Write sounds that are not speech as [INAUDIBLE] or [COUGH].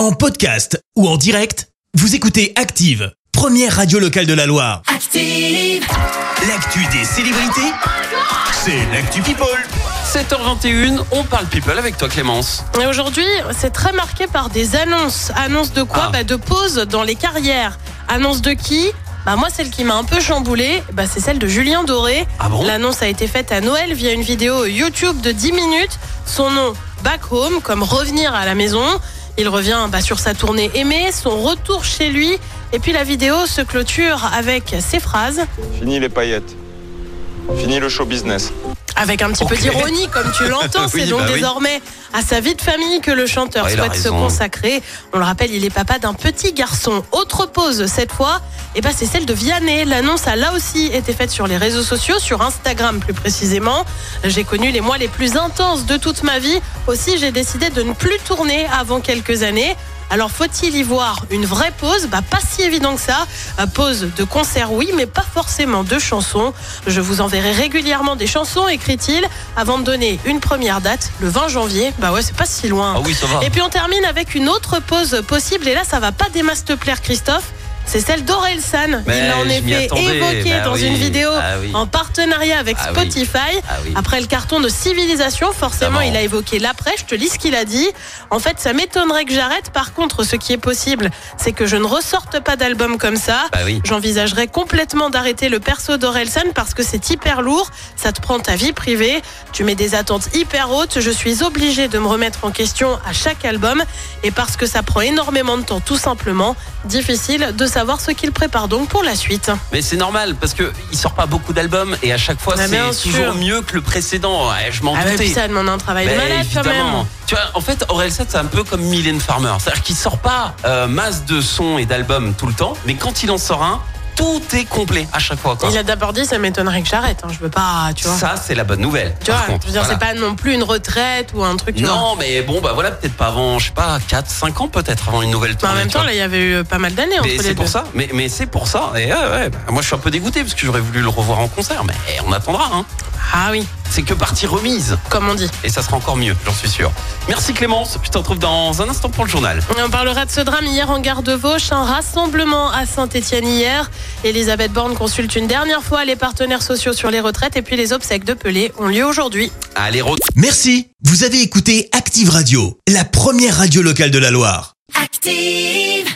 En podcast ou en direct, vous écoutez Active, première radio locale de la Loire. Active. L'actu des célébrités, c'est l'actu People. 7h21, on parle people avec toi Clémence. Et aujourd'hui, c'est très marqué par des annonces. Annonces de quoi Ah. bah, De pauses dans les carrières. Annonce de qui bah moi, celle qui m'a un peu chamboulée, bah, c'est celle de Julien Doré. Ah bon L'annonce a été faite à Noël via une vidéo YouTube de 10 minutes. Son nom, Back Home, comme revenir à la maison. Il revient bah, sur sa tournée aimée, son retour chez lui. Et puis la vidéo se clôture avec ces phrases, Fini les paillettes. Fini le show business. Avec un petit peu d'ironie, comme tu l'entends. [LAUGHS] Oui, c'est donc bah oui. désormais à sa vie de famille que le chanteur Ouais, souhaite se consacrer. On le rappelle, il est papa d'un petit garçon. Autre pause cette fois, et ben c'est celle de Vianney. L'annonce a là aussi été faite sur les réseaux sociaux, sur Instagram plus précisément. J'ai connu les mois les plus intenses de toute ma vie. Aussi, j'ai décidé de ne plus tourner avant quelques années. Alors faut-il y voir une vraie pause? Bah pas si évident que ça. Euh, Pause de concert oui, mais pas forcément de chansons. Je vous enverrai régulièrement des chansons, écrit-il, avant de donner une première date, le 20 janvier. Bah ouais, c'est pas si loin. Ah oui, ça va. Et puis on termine avec une autre pause possible. Et là, ça va pas des masses te plaire, Christophe. C'est celle d'Orelsan. Mais Il l'a en effet évoqué Bah dans oui. une vidéo Ah oui. en partenariat avec Ah oui. Spotify. Ah. Après le carton de Civilisation, forcément, il a évoqué l'après. Je te lis ce qu'il a dit. En fait, ça m'étonnerait que j'arrête. Par contre, ce qui est possible, c'est que je ne ressorte pas d'album comme ça. Bah. J'envisagerais complètement d'arrêter le perso d'Orelsan parce que c'est hyper lourd. Ça te prend ta vie privée. Tu mets des attentes hyper hautes. Je suis obligée de me remettre en question à chaque album. Et parce que ça prend énormément de temps, tout simplement, difficile de savoir ce qu'il prépare donc pour la suite. Mais c'est normal parce que il sort pas beaucoup d'albums et à chaque fois Ah, c'est toujours mieux que le précédent. Ouais, je m'en Ah ouais, doutais. puis ça demande un travail de malade quand même. Tu vois, en fait, Orelsan, c'est un peu comme Mylène Farmer. C'est-à-dire qu'il sort pas euh, masse de sons et d'albums tout le temps, mais quand il en sort un, tout est complet à chaque fois. Quoi. Il a d'abord dit ça m'étonnerait que j'arrête. hein. Je veux pas, tu vois. Ça, c'est la bonne nouvelle. tu vois, contre. je veux dire, Voilà. c'est pas non plus une retraite ou un truc. tu vois. Non, mais bon, bah voilà, peut-être pas avant, je sais pas, 4, 5 ans peut-être avant une nouvelle Mais tournée. en même temps, là, il y avait eu pas mal d'années entre c'est pour ça, mais, mais c'est pour ça. Et ouais, bah, moi je suis un peu dégoûté parce que j'aurais voulu le revoir en concert, mais on attendra. Hein. Ah oui, C'est que partie remise comme on dit. et ça sera encore mieux, j'en suis sûr. Merci Clémence, je te retrouve dans un instant pour le journal. On parlera de ce drame hier en gare de Vauche, un rassemblement à Saint-Etienne hier. Elisabeth Borne consulte une dernière fois les partenaires sociaux sur les retraites et puis les obsèques de Pelé ont lieu aujourd'hui. Allez, re- Merci, vous avez écouté Active Radio, la première radio locale de la Loire. Active.